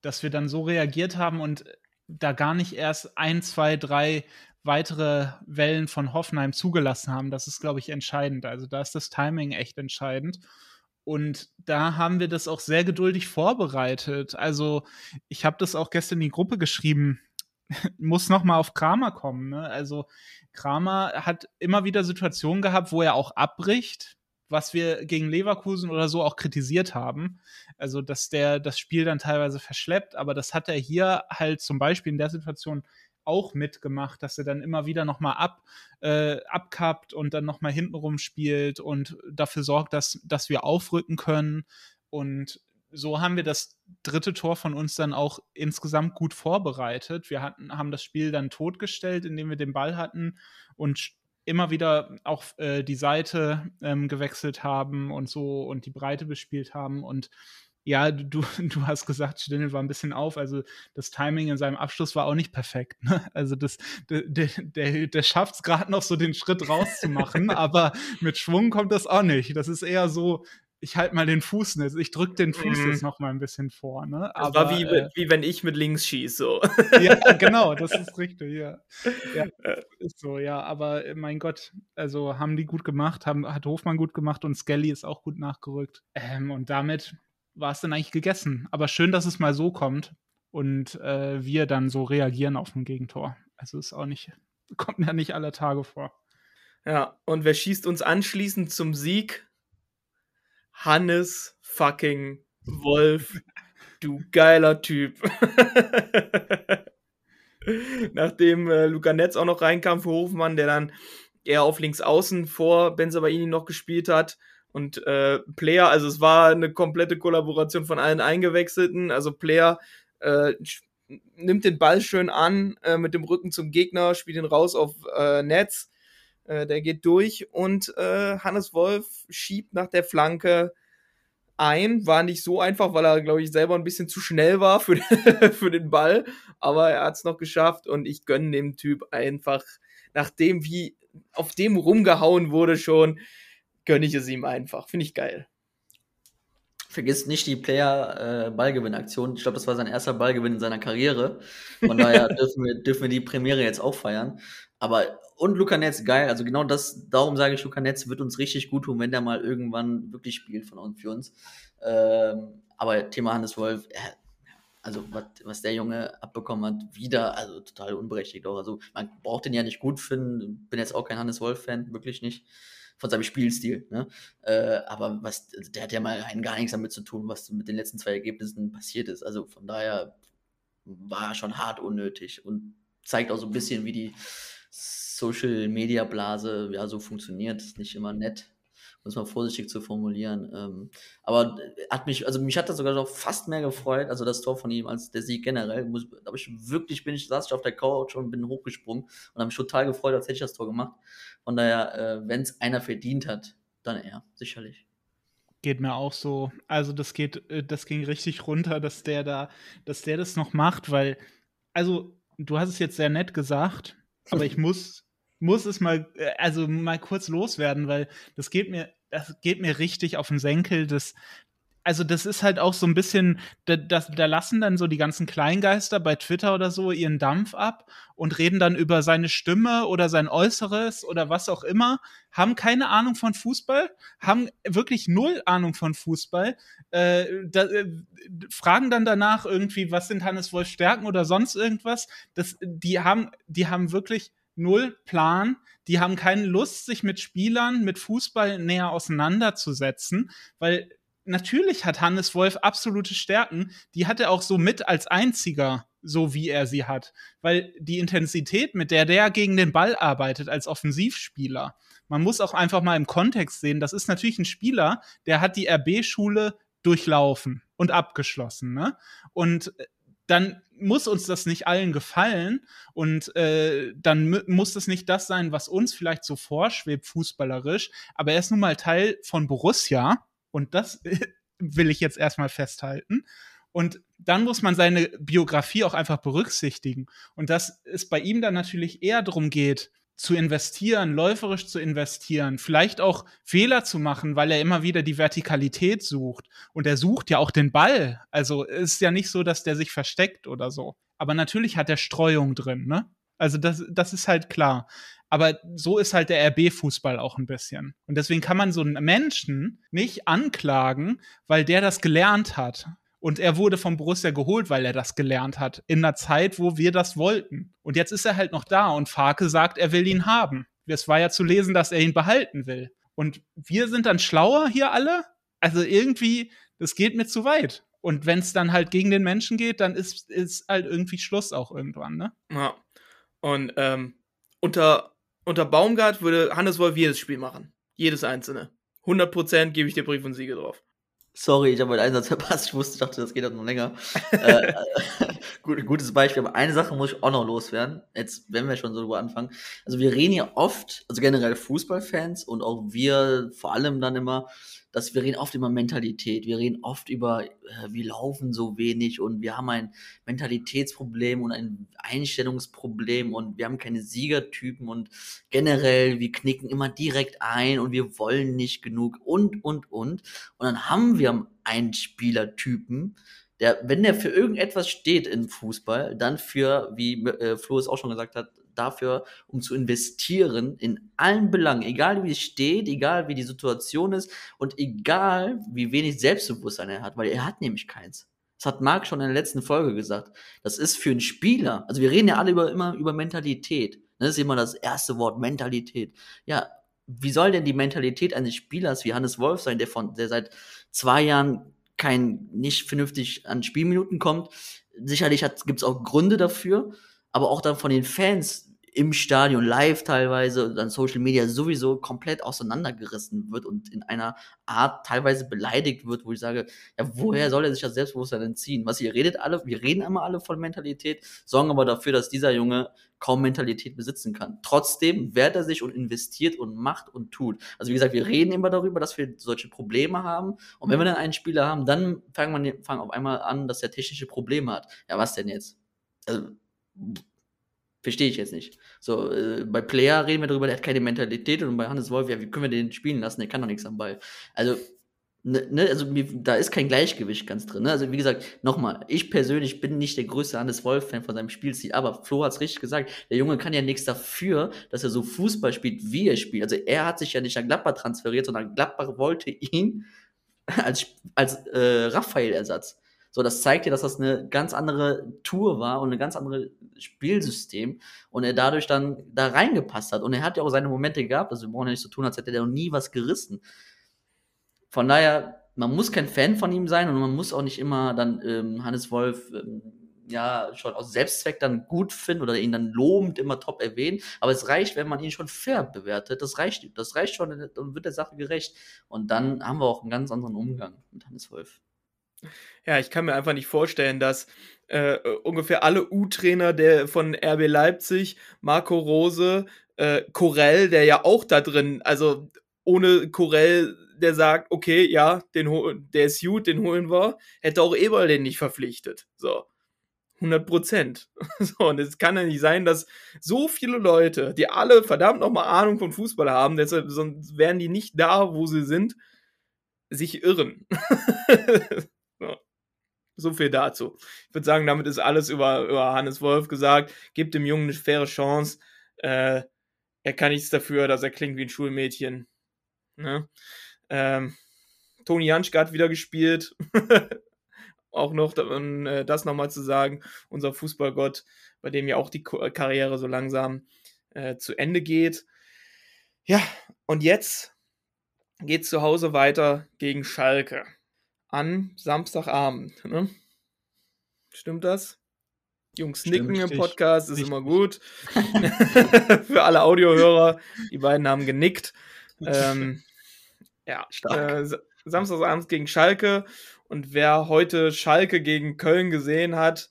dass wir dann so reagiert haben und da gar nicht erst ein, zwei, drei weitere Wellen von Hoffenheim zugelassen haben, das ist, glaube ich, entscheidend. Also da ist das Timing echt entscheidend. Und da haben wir das auch sehr geduldig vorbereitet. Also ich habe das auch gestern in die Gruppe geschrieben. Muss noch mal auf Kramer kommen. Ne? Also Kramer hat immer wieder Situationen gehabt, wo er auch abbricht, was wir gegen Leverkusen oder so auch kritisiert haben. Also dass der das Spiel dann teilweise verschleppt. Aber das hat er hier halt zum Beispiel in der Situation auch mitgemacht, dass er dann immer wieder nochmal ab, äh, abkappt und dann nochmal hintenrum spielt und dafür sorgt, dass, dass wir aufrücken können. Und so haben wir das dritte Tor von uns dann auch insgesamt gut vorbereitet. Wir hatten, haben das Spiel dann totgestellt, indem wir den Ball hatten und immer wieder auch äh, die Seite ähm, gewechselt haben und so und die Breite bespielt haben und ja, du, du hast gesagt, Stindl war ein bisschen auf. Also das Timing in seinem Abschluss war auch nicht perfekt. Ne? Also das, der, der, der schafft es gerade noch so den Schritt rauszumachen, aber mit Schwung kommt das auch nicht. Das ist eher so, ich halte mal den Fuß nicht, ich drücke den Fuß mm. jetzt noch mal ein bisschen vor. Ne?
Das aber, war wie, äh, wie wenn ich mit links schieße. So.
Ja, genau, das ist richtig, ja. ja. Ist so, ja, aber äh, mein Gott, also haben die gut gemacht, haben, hat Hofmann gut gemacht und Skelly ist auch gut nachgerückt. Ähm, und damit war es dann eigentlich gegessen. Aber schön, dass es mal so kommt und äh, wir dann so reagieren auf ein Gegentor. Also ist auch nicht, kommt ja nicht alle Tage vor.
Ja, und wer schießt uns anschließend zum Sieg? Hannes fucking Wolf. Du geiler Typ. Nachdem äh, Luca Netz auch noch reinkam für Hofmann, der dann eher auf links außen vor Benzabaini noch gespielt hat, und äh, Player, also es war eine komplette Kollaboration von allen Eingewechselten. Also Player äh, nimmt den Ball schön an äh, mit dem Rücken zum Gegner, spielt ihn raus auf äh, Netz. Äh, der geht durch und äh, Hannes Wolf schiebt nach der Flanke ein. War nicht so einfach, weil er, glaube ich, selber ein bisschen zu schnell war für, für den Ball. Aber er hat es noch geschafft und ich gönne dem Typ einfach, nachdem wie auf dem rumgehauen wurde schon, gönne ich es ihm einfach. Finde ich geil.
Vergiss nicht die Player-Ballgewinn-Aktion. Äh, ich glaube, das war sein erster Ballgewinn in seiner Karriere. Von daher dürfen wir, dürfen wir die Premiere jetzt auch feiern. Aber, und Luca Netz, geil. Also genau das, darum sage ich, Luca Netz wird uns richtig gut tun, wenn der mal irgendwann wirklich spielt von uns für uns. Ähm, aber Thema Hannes Wolf, äh, also was, was der Junge abbekommen hat, wieder, also total unberechtigt auch. Also man braucht den ja nicht gut finden. Bin jetzt auch kein Hannes Wolf-Fan, wirklich nicht von seinem Spielstil. Ne? Äh, aber was, also der hat ja mal rein gar nichts damit zu tun, was mit den letzten zwei Ergebnissen passiert ist. Also von daher war schon hart unnötig und zeigt auch so ein bisschen, wie die Social Media Blase ja so funktioniert. Ist nicht immer nett, muss man vorsichtig zu formulieren. Ähm, aber hat mich, also mich hat das sogar noch fast mehr gefreut, also das Tor von ihm als der Sieg generell. Muss, ich wirklich bin ich saß ich auf der Couch und bin hochgesprungen und habe mich total gefreut, als hätte ich das Tor gemacht. Von daher, äh, wenn es einer verdient hat, dann er, sicherlich.
Geht mir auch so. Also das geht, äh, das ging richtig runter, dass der da, dass der das noch macht, weil, also du hast es jetzt sehr nett gesagt, aber ich muss, muss es mal, äh, also mal kurz loswerden, weil das geht mir, das geht mir richtig auf den Senkel, dass, also das ist halt auch so ein bisschen, da, da, da, lassen dann so die ganzen Kleingeister bei Twitter oder so ihren Dampf ab und reden dann über seine Stimme oder sein Äußeres oder was auch immer, haben keine Ahnung von Fußball, haben wirklich null Ahnung von Fußball, äh, da, äh, fragen dann danach irgendwie, was sind Hannes Wolf Stärken oder sonst irgendwas. Das, die haben, die haben wirklich null Plan. Die haben keine Lust, sich mit Spielern, mit Fußball näher auseinanderzusetzen, weil natürlich hat Hannes Wolf absolute Stärken. Die hat er auch so mit als einziger, so wie er sie hat. Weil die Intensität, mit der der gegen den Ball arbeitet als Offensivspieler, man muss auch einfach mal im Kontext sehen, das ist natürlich ein Spieler, der hat die RB-Schule durchlaufen und abgeschlossen. Ne? Und äh, dann muss uns das nicht allen gefallen und äh, dann muss das nicht das sein, was uns vielleicht so vorschwebt, fußballerisch. Aber er ist nun mal Teil von Borussia und das will ich jetzt erstmal festhalten. Und dann muss man seine Biografie auch einfach berücksichtigen. Und dass es bei ihm dann natürlich eher darum geht, zu investieren, läuferisch zu investieren, vielleicht auch Fehler zu machen, weil er immer wieder die Vertikalität sucht. Und er sucht ja auch den Ball. Also ist ja nicht so, dass der sich versteckt oder so. Aber natürlich hat er Streuung drin, ne? Also das, das ist halt klar. Aber so ist halt der RB-Fußball auch ein bisschen. Und deswegen kann man so einen Menschen nicht anklagen, weil der das gelernt hat. Und er wurde vom Borussia geholt, weil er das gelernt hat. In einer Zeit, wo wir das wollten. Und jetzt ist er halt noch da und Farke sagt, er will ihn haben. Es war ja zu lesen, dass er ihn behalten will. Und wir sind dann schlauer hier alle? Also irgendwie, das geht mir zu weit. Und wenn es dann halt gegen den Menschen geht, dann ist, ist halt irgendwie Schluss auch irgendwann, ne?
Ja. Und ähm, unter, unter Baumgart würde Hannes Wolf jedes Spiel machen. Jedes einzelne. 100% gebe ich dir Brief und Siege drauf.
Sorry, ich habe meinen Einsatz verpasst. Ich wusste, ich dachte, das geht halt noch länger. äh, gut, gutes Beispiel. Aber eine Sache muss ich auch noch loswerden. Jetzt, wenn wir schon so drüber anfangen. Also wir reden ja oft, also generell Fußballfans und auch wir vor allem dann immer, dass wir reden oft über Mentalität. Wir reden oft über, äh, wir laufen so wenig und wir haben ein Mentalitätsproblem und ein Einstellungsproblem und wir haben keine Siegertypen und generell, wir knicken immer direkt ein und wir wollen nicht genug und, und, und. Und dann haben wir einen Spielertypen, der, wenn der für irgendetwas steht im Fußball, dann für, wie äh, Flo es auch schon gesagt hat, dafür, um zu investieren in allen Belangen, egal wie es steht, egal wie die Situation ist und egal wie wenig Selbstbewusstsein er hat, weil er hat nämlich keins. Das hat Marc schon in der letzten Folge gesagt. Das ist für einen Spieler, also wir reden ja alle über, immer über Mentalität. Das ist immer das erste Wort, Mentalität. Ja, wie soll denn die Mentalität eines Spielers wie Hannes Wolf sein, der von, der seit zwei Jahren kein, nicht vernünftig an Spielminuten kommt? Sicherlich gibt es auch Gründe dafür, aber auch dann von den Fans im Stadion live teilweise und dann Social Media sowieso komplett auseinandergerissen wird und in einer Art teilweise beleidigt wird, wo ich sage, ja, woher soll er sich das Selbstbewusstsein entziehen? Was ihr redet alle, wir reden immer alle von Mentalität, sorgen aber dafür, dass dieser Junge kaum Mentalität besitzen kann. Trotzdem wehrt er sich und investiert und macht und tut. Also wie gesagt, wir reden immer darüber, dass wir solche Probleme haben. Und wenn wir dann einen Spieler haben, dann fangen wir fangen auf einmal an, dass er technische Probleme hat. Ja, was denn jetzt? Also, Verstehe ich jetzt nicht. So, äh, bei Player reden wir darüber, der hat keine Mentalität und bei Hannes Wolf, ja, wie können wir den spielen lassen? Der kann doch nichts am Ball. Also, ne, ne also da ist kein Gleichgewicht ganz drin. Ne? Also, wie gesagt, nochmal, ich persönlich bin nicht der größte Hannes Wolf-Fan von seinem Spielstil, aber Flo hat es richtig gesagt, der Junge kann ja nichts dafür, dass er so Fußball spielt, wie er spielt. Also, er hat sich ja nicht an Gladbach transferiert, sondern Gladbach wollte ihn als, als äh, Raphael-Ersatz. So, das zeigt dir, dass das eine ganz andere Tour war und ein ganz anderes Spielsystem und er dadurch dann da reingepasst hat. Und er hat ja auch seine Momente gehabt, also wir brauchen ja nicht so tun, als hätte er noch nie was gerissen. Von daher, man muss kein Fan von ihm sein und man muss auch nicht immer dann ähm, Hannes Wolf ähm, ja schon aus Selbstzweck dann gut finden oder ihn dann lobend immer top erwähnen. Aber es reicht, wenn man ihn schon fair bewertet. Das reicht, das reicht schon und wird der Sache gerecht. Und dann haben wir auch einen ganz anderen Umgang mit Hannes Wolf.
Ja, ich kann mir einfach nicht vorstellen, dass äh, ungefähr alle U-Trainer der von RB Leipzig, Marco Rose, äh, Corell, der ja auch da drin, also ohne Corell, der sagt, okay, ja, den der ist gut, den holen wir, hätte auch Eberl den nicht verpflichtet. So. 100 Prozent. So, und es kann ja nicht sein, dass so viele Leute, die alle verdammt nochmal Ahnung von Fußball haben, deshalb sonst wären die nicht da, wo sie sind, sich irren. So viel dazu. Ich würde sagen, damit ist alles über, über Hannes Wolf gesagt. Gebt dem Jungen eine faire Chance. Äh, er kann nichts dafür, dass er klingt wie ein Schulmädchen. Ne? Ähm, Toni Janschke hat wieder gespielt. auch noch um, äh, das nochmal zu sagen. Unser Fußballgott, bei dem ja auch die Karriere so langsam äh, zu Ende geht. Ja, und jetzt geht zu Hause weiter gegen Schalke an Samstagabend. Ne? Stimmt das? Jungs
Stimmt,
nicken im. Podcast, ist
Richtig.
immer gut. Für alle Audiohörer, die beiden haben genickt. Ähm, ja,
Stark.
äh, Sa- Samstagsabends gegen Schalke. Und wer heute Schalke gegen Köln gesehen hat,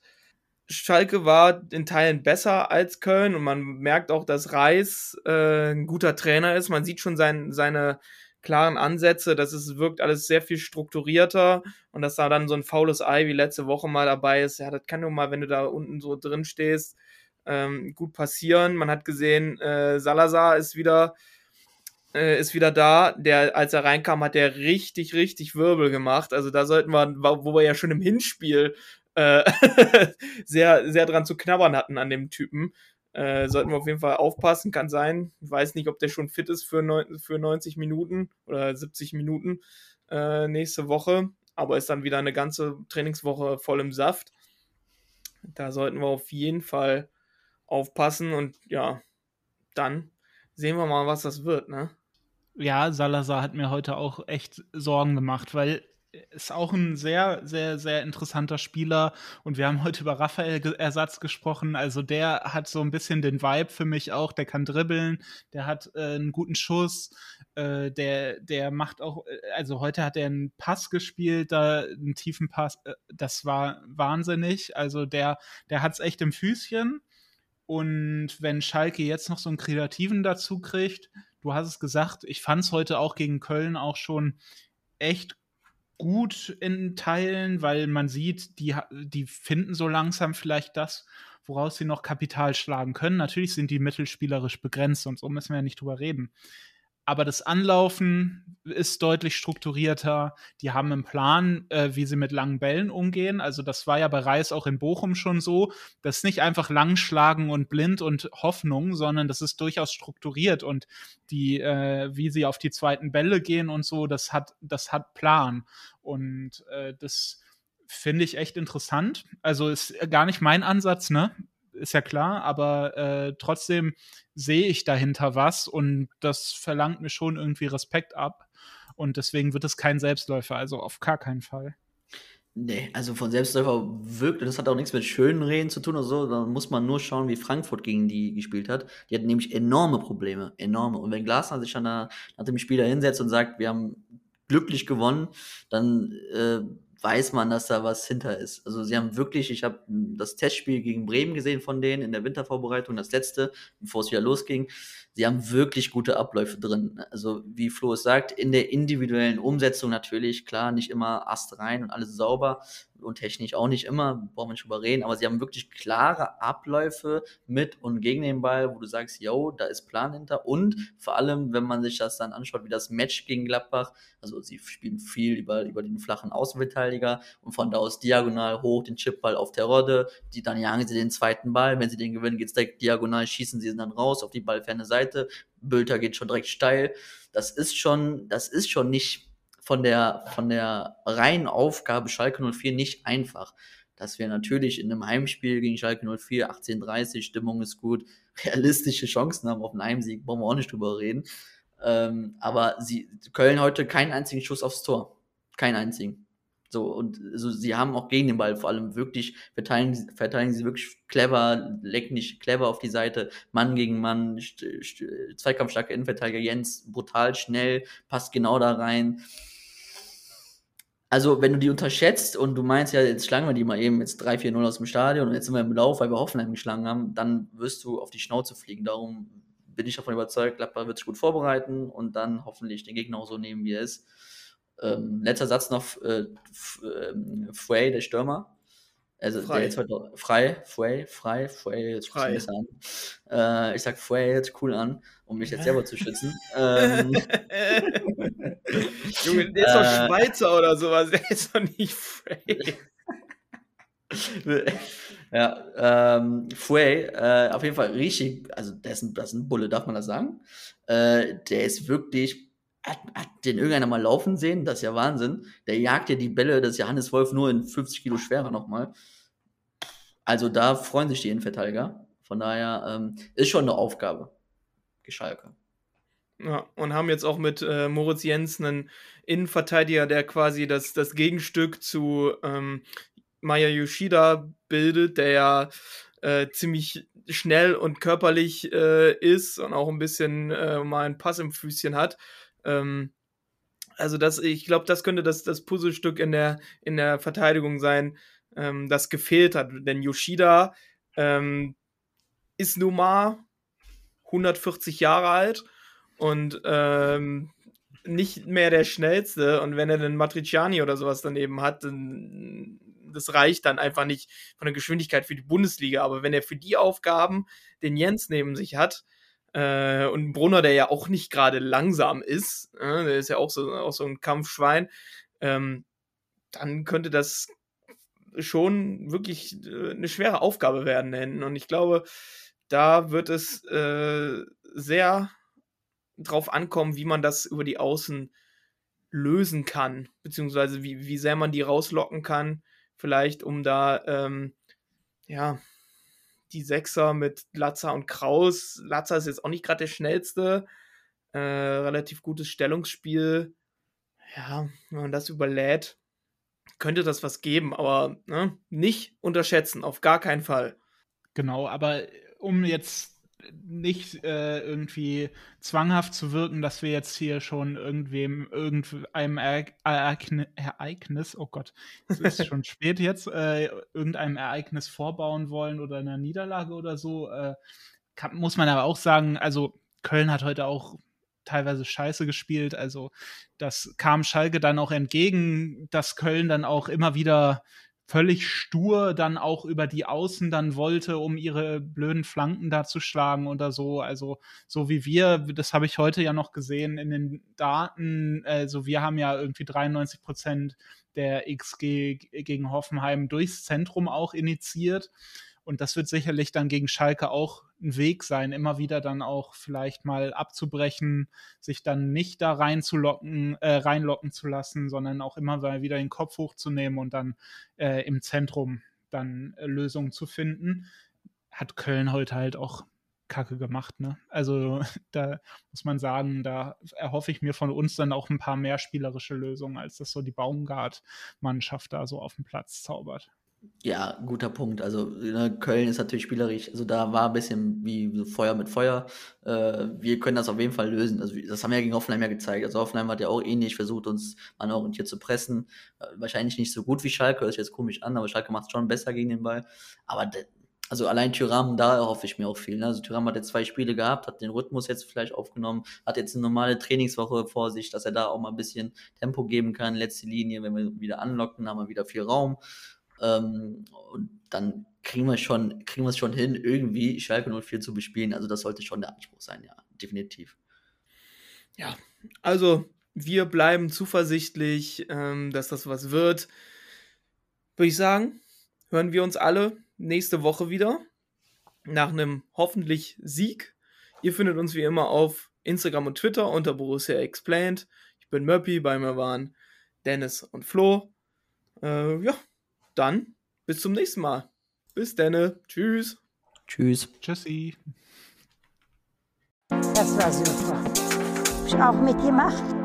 Schalke war in Teilen besser als Köln und man merkt auch, dass Reis äh, ein guter Trainer ist. Man sieht schon sein, seine klaren Ansätze. Das ist, wirkt alles sehr viel strukturierter und dass da dann so ein faules Ei wie letzte Woche mal dabei ist, ja, das kann nur mal, wenn du da unten so drin stehst, ähm, gut passieren. Man hat gesehen, äh, Salazar ist wieder äh, ist wieder da. Der, als er reinkam, hat der richtig, richtig Wirbel gemacht. Also da sollten wir, wo wir ja schon im Hinspiel äh, sehr, sehr dran zu knabbern hatten an dem Typen. Äh, sollten wir auf jeden Fall aufpassen, kann sein. Ich weiß nicht, ob der schon fit ist für, neun, für 90 Minuten oder 70 Minuten äh, nächste Woche, aber ist dann wieder eine ganze Trainingswoche voll im Saft. Da sollten wir auf jeden Fall aufpassen und ja, dann sehen wir mal, was das wird, ne?
Ja, Salazar hat mir heute auch echt Sorgen gemacht, weil ist auch ein sehr, sehr, sehr interessanter Spieler. Und wir haben heute über Raphael Ersatz gesprochen. Also der hat so ein bisschen den Vibe für mich auch. Der kann dribbeln, der hat äh, einen guten Schuss, äh, der, der macht auch, äh, also heute hat er einen Pass gespielt, da einen tiefen Pass. Äh, das war wahnsinnig. Also der, der hat es echt im Füßchen. Und wenn Schalke jetzt noch so einen Kreativen dazu kriegt, du hast es gesagt, ich fand es heute auch gegen Köln auch schon echt gut in Teilen, weil man sieht, die, die finden so langsam vielleicht das, woraus sie noch Kapital schlagen können. Natürlich sind die mittelspielerisch begrenzt und so müssen wir ja nicht drüber reden aber das Anlaufen ist deutlich strukturierter. Die haben einen Plan, äh, wie sie mit langen Bällen umgehen. Also das war ja bei Reis auch in Bochum schon so. Das ist nicht einfach langschlagen und blind und Hoffnung, sondern das ist durchaus strukturiert und die, äh, wie sie auf die zweiten Bälle gehen und so, das hat, das hat Plan. Und äh, das finde ich echt interessant. Also ist gar nicht mein Ansatz, ne? Ist ja klar, aber äh, trotzdem sehe ich dahinter was und das verlangt mir schon irgendwie Respekt ab. Und deswegen wird es kein Selbstläufer, also auf gar keinen Fall.
Nee, also von Selbstläufer wirkt, das hat auch nichts mit schönen Reden zu tun oder so, da muss man nur schauen, wie Frankfurt gegen die gespielt hat. Die hatten nämlich enorme Probleme, enorme. Und wenn Glasner sich dann nach dem Spiel da hinsetzt und sagt, wir haben glücklich gewonnen, dann äh, weiß man, dass da was hinter ist. Also sie haben wirklich, ich habe das Testspiel gegen Bremen gesehen von denen in der Wintervorbereitung, das letzte, bevor es wieder losging. Sie haben wirklich gute Abläufe drin. Also wie Flo es sagt, in der individuellen Umsetzung natürlich, klar, nicht immer Ast rein und alles sauber, und technisch auch nicht immer, brauchen wir nicht drüber reden, aber sie haben wirklich klare Abläufe mit und gegen den Ball, wo du sagst, yo, da ist Plan hinter. Und vor allem, wenn man sich das dann anschaut, wie das Match gegen Gladbach, also sie spielen viel über, über den flachen Außenverteidiger und von da aus diagonal hoch den Chipball auf der Rodde, die, dann jagen sie den zweiten Ball, wenn sie den gewinnen, geht es direkt diagonal, schießen sie dann raus auf die ballferne Seite, Bülter geht schon direkt steil, das ist schon, das ist schon nicht von der, von der reinen Aufgabe Schalke 04 nicht einfach. Dass wir natürlich in einem Heimspiel gegen Schalke 04, 18:30, Stimmung ist gut, realistische Chancen haben auf einen Heimsieg, brauchen wir auch nicht drüber reden. Ähm, aber sie, Köln heute keinen einzigen Schuss aufs Tor. Keinen einzigen. So, und so, sie haben auch gegen den Ball vor allem wirklich, verteidigen, verteidigen sie wirklich clever, lecken nicht clever auf die Seite, Mann gegen Mann, zweikampfstarke Innenverteidiger Jens, brutal schnell, passt genau da rein also wenn du die unterschätzt und du meinst ja, jetzt schlagen wir die mal eben jetzt 3-4-0 aus dem Stadion und jetzt sind wir im Lauf, weil wir Hoffenheim geschlagen haben, dann wirst du auf die Schnauze fliegen. Darum bin ich davon überzeugt, Gladbach wird sich gut vorbereiten und dann hoffentlich den Gegner auch so nehmen, wie er ist. Ähm, letzter Satz noch, äh, ähm, Frey, der Stürmer. Also frei. der jetzt heute frei, Frey, frei, Frey, jetzt frei. besser an. Äh, ich sag Frey jetzt cool an, um mich jetzt selber zu schützen. ähm,
Junge, der ist doch äh, Schweizer oder sowas, der ist doch nicht Frey.
ja, ähm, Frey, äh, auf jeden Fall richtig, also der ist ein, das ist ein Bulle, darf man das sagen? Äh, der ist wirklich, hat, hat den irgendeiner mal laufen sehen, das ist ja Wahnsinn. Der jagt ja die Bälle des Johannes Wolf nur in 50 Kilo schwerer nochmal. Also da freuen sich die Innenverteidiger. Von daher ähm, ist schon eine Aufgabe. Geschalke.
Ja, und haben jetzt auch mit äh, Moritz Jens einen Innenverteidiger, der quasi das, das Gegenstück zu ähm, Maya Yoshida bildet, der ja äh, ziemlich schnell und körperlich äh, ist und auch ein bisschen äh, mal einen Pass im Füßchen hat. Ähm, also das, ich glaube, das könnte das, das Puzzlestück in der, in der Verteidigung sein, ähm, das gefehlt hat. Denn Yoshida ähm, ist nun mal 140 Jahre alt und ähm, nicht mehr der schnellste und wenn er den Matriciani oder sowas daneben hat, dann das reicht dann einfach nicht von der Geschwindigkeit für die Bundesliga. Aber wenn er für die Aufgaben den Jens neben sich hat äh, und Brunner, der ja auch nicht gerade langsam ist, äh, der ist ja auch so, auch so ein Kampfschwein, ähm, dann könnte das schon wirklich äh, eine schwere Aufgabe werden hinten. Und ich glaube, da wird es äh, sehr drauf ankommen, wie man das über die Außen lösen kann, beziehungsweise wie, wie sehr man die rauslocken kann, vielleicht um da, ähm, ja, die Sechser mit Latzer und Kraus. Latzer ist jetzt auch nicht gerade der schnellste, äh, relativ gutes Stellungsspiel. Ja, wenn man das überlädt, könnte das was geben, aber ne, nicht unterschätzen, auf gar keinen Fall.
Genau, aber um jetzt nicht äh, irgendwie zwanghaft zu wirken, dass wir jetzt hier schon irgendwem, irgendeinem Ereignis, oh Gott, es ist schon spät jetzt, äh, irgendeinem Ereignis vorbauen wollen oder einer Niederlage oder so, äh, kann, muss man aber auch sagen, also Köln hat heute auch teilweise scheiße gespielt, also das kam Schalke dann auch entgegen, dass Köln dann auch immer wieder völlig stur dann auch über die Außen dann wollte, um ihre blöden Flanken da zu schlagen oder so. Also so wie wir, das habe ich heute ja noch gesehen in den Daten, also wir haben ja irgendwie 93 Prozent der XG gegen Hoffenheim durchs Zentrum auch initiiert. Und das wird sicherlich dann gegen Schalke auch ein Weg sein, immer wieder dann auch vielleicht mal abzubrechen, sich dann nicht da reinzulocken, äh, reinlocken zu lassen, sondern auch immer mal wieder den Kopf hochzunehmen und dann äh, im Zentrum dann äh, Lösungen zu finden. Hat Köln heute halt auch Kacke gemacht, ne? Also da muss man sagen, da erhoffe ich mir von uns dann auch ein paar mehr spielerische Lösungen, als das so die Baumgart-Mannschaft da so auf dem Platz zaubert.
Ja, guter Punkt. Also ne, Köln ist natürlich spielerisch, also da war ein bisschen wie Feuer mit Feuer. Äh, wir können das auf jeden Fall lösen. Also das haben wir ja gegen Hoffenheim ja gezeigt. Also Hoffenheim hat ja auch ähnlich versucht, uns manorientiert zu pressen. Äh, wahrscheinlich nicht so gut wie Schalke, hört sich jetzt komisch an, aber Schalke macht es schon besser gegen den Ball. Aber also allein Tyram, da hoffe ich mir auch viel. Ne? Also Tyram hat jetzt zwei Spiele gehabt, hat den Rhythmus jetzt vielleicht aufgenommen, hat jetzt eine normale Trainingswoche vor sich, dass er da auch mal ein bisschen Tempo geben kann. Letzte Linie, wenn wir wieder anlocken, haben wir wieder viel Raum. Ähm, und dann kriegen wir schon, kriegen wir es schon hin, irgendwie Schalke 04 zu bespielen. Also das sollte schon der Anspruch sein, ja, definitiv.
Ja, also wir bleiben zuversichtlich, ähm, dass das was wird. Würde ich sagen, hören wir uns alle nächste Woche wieder nach einem hoffentlich Sieg. Ihr findet uns wie immer auf Instagram und Twitter unter Borussia Explained. Ich bin Möppi, bei mir waren Dennis und Flo. Äh, ja, dann bis zum nächsten Mal. Bis dann. Tschüss.
Tschüss.
Tschüssi.
Das war super. Hab ich auch mitgemacht.